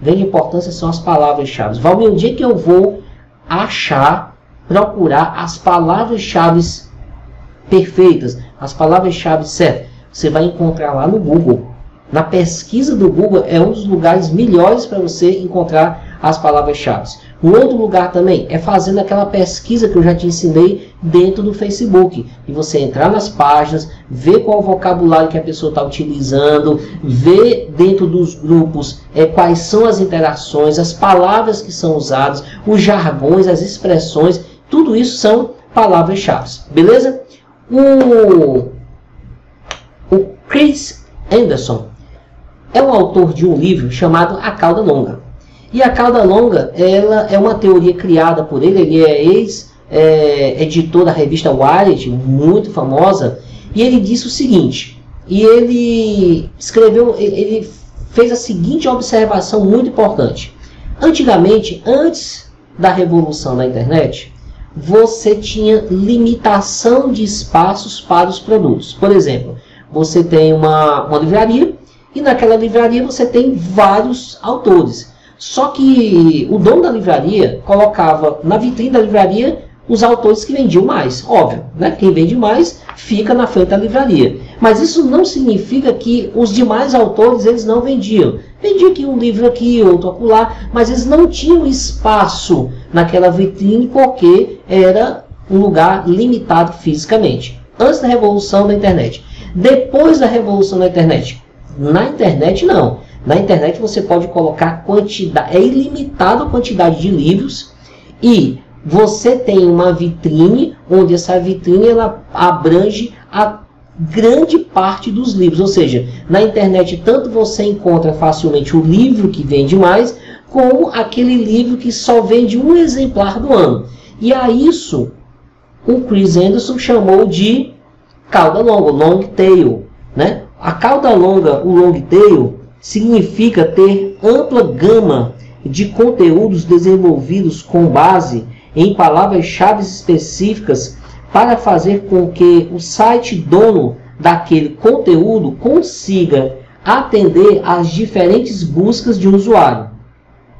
grande importância são as palavras-chave. Valmir, onde é que eu vou achar, procurar as palavras-chave perfeitas, as palavras-chave certas? Você vai encontrar lá no Google. Na pesquisa do Google é um dos lugares melhores para você encontrar as palavras-chave. Um outro lugar também é fazendo aquela pesquisa que eu já te ensinei dentro do Facebook. E você entrar nas páginas, ver qual o vocabulário que a pessoa está utilizando, ver dentro dos grupos é, quais são as interações, as palavras que são usadas, os jargões, as expressões. Tudo isso são palavras-chave. Beleza? O, o Chris Anderson é um autor de um livro chamado A Cauda Longa. E a cauda longa, ela é uma teoria criada por ele, ele é ex-editor é, da revista Wired, muito famosa, e ele disse o seguinte, e ele escreveu, ele fez a seguinte observação muito importante. Antigamente, antes da revolução da internet, você tinha limitação de espaços para os produtos. Por exemplo, você tem uma, uma livraria e naquela livraria você tem vários autores. Só que o dono da livraria colocava na vitrine da livraria os autores que vendiam mais. Óbvio, né? quem vende mais fica na frente da livraria. Mas isso não significa que os demais autores eles não vendiam. Vendia aqui um livro aqui, outro acolá, mas eles não tinham espaço naquela vitrine porque era um lugar limitado fisicamente. Antes da revolução da internet. Depois da revolução da internet. Na internet não. Na internet você pode colocar quantidade, é ilimitada a quantidade de livros e você tem uma vitrine onde essa vitrine ela abrange a grande parte dos livros, ou seja, na internet tanto você encontra facilmente o livro que vende mais, como aquele livro que só vende um exemplar do ano. E a isso o Chris Anderson chamou de cauda longa, long tail, né? A cauda longa, o long tail, significa ter ampla gama de conteúdos desenvolvidos com base em palavras-chave específicas para fazer com que o site dono daquele conteúdo consiga atender às diferentes buscas de um usuário.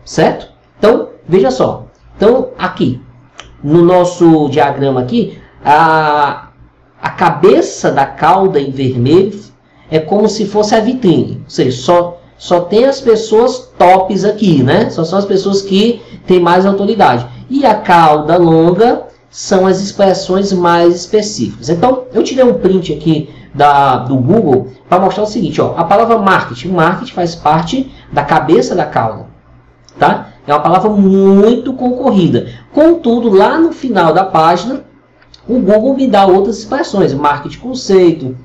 Certo? Então, veja só. Então, aqui, no nosso diagrama aqui, a, a cabeça da cauda em vermelho é como se fosse a vitrine. Ou seja, só, só tem as pessoas tops aqui, né? Só são as pessoas que têm mais autoridade. E a cauda longa são as expressões mais específicas. Então, eu tirei um print aqui da, do Google para mostrar o seguinte. Ó, a palavra marketing. Marketing faz parte da cabeça da cauda. Tá? É uma palavra muito concorrida. Contudo, lá no final da página, o Google me dá outras expressões. Marketing conceito,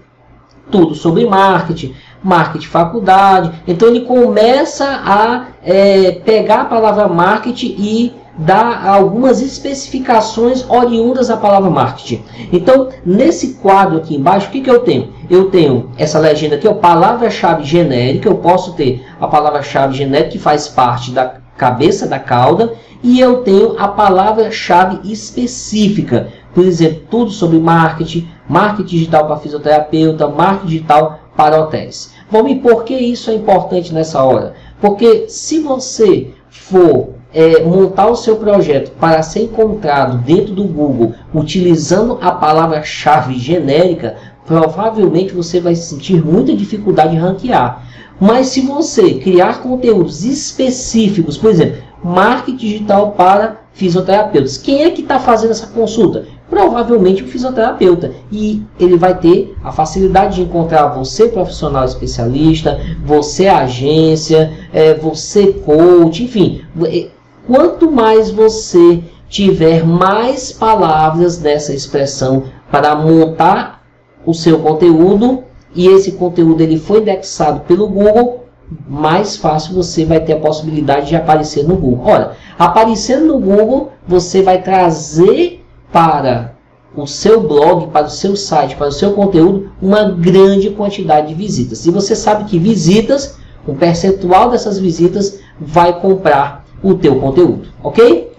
tudo sobre marketing, marketing faculdade. Então ele começa a é, pegar a palavra marketing e dar algumas especificações oriundas da palavra marketing. Então, nesse quadro aqui embaixo, o que, que eu tenho? Eu tenho essa legenda aqui, a palavra-chave genérica. Eu posso ter a palavra-chave genérica que faz parte da cabeça da cauda e eu tenho a palavra-chave específica. Por exemplo, tudo sobre marketing, marketing digital para fisioterapeuta, marketing digital para hotéis. Vamos por que isso é importante nessa hora? Porque se você for é, montar o seu projeto para ser encontrado dentro do Google utilizando a palavra-chave genérica, provavelmente você vai sentir muita dificuldade em ranquear. Mas se você criar conteúdos específicos, por exemplo, marketing digital para fisioterapeutas, quem é que está fazendo essa consulta? Provavelmente o fisioterapeuta. E ele vai ter a facilidade de encontrar você profissional especialista, você agência, é, você coach, enfim. Quanto mais você tiver mais palavras dessa expressão para montar o seu conteúdo e esse conteúdo ele foi indexado pelo Google, mais fácil você vai ter a possibilidade de aparecer no Google. Ora, aparecendo no Google, você vai trazer para o seu blog, para o seu site, para o seu conteúdo, uma grande quantidade de visitas. E você sabe que visitas, um percentual dessas visitas vai comprar o teu conteúdo, ok?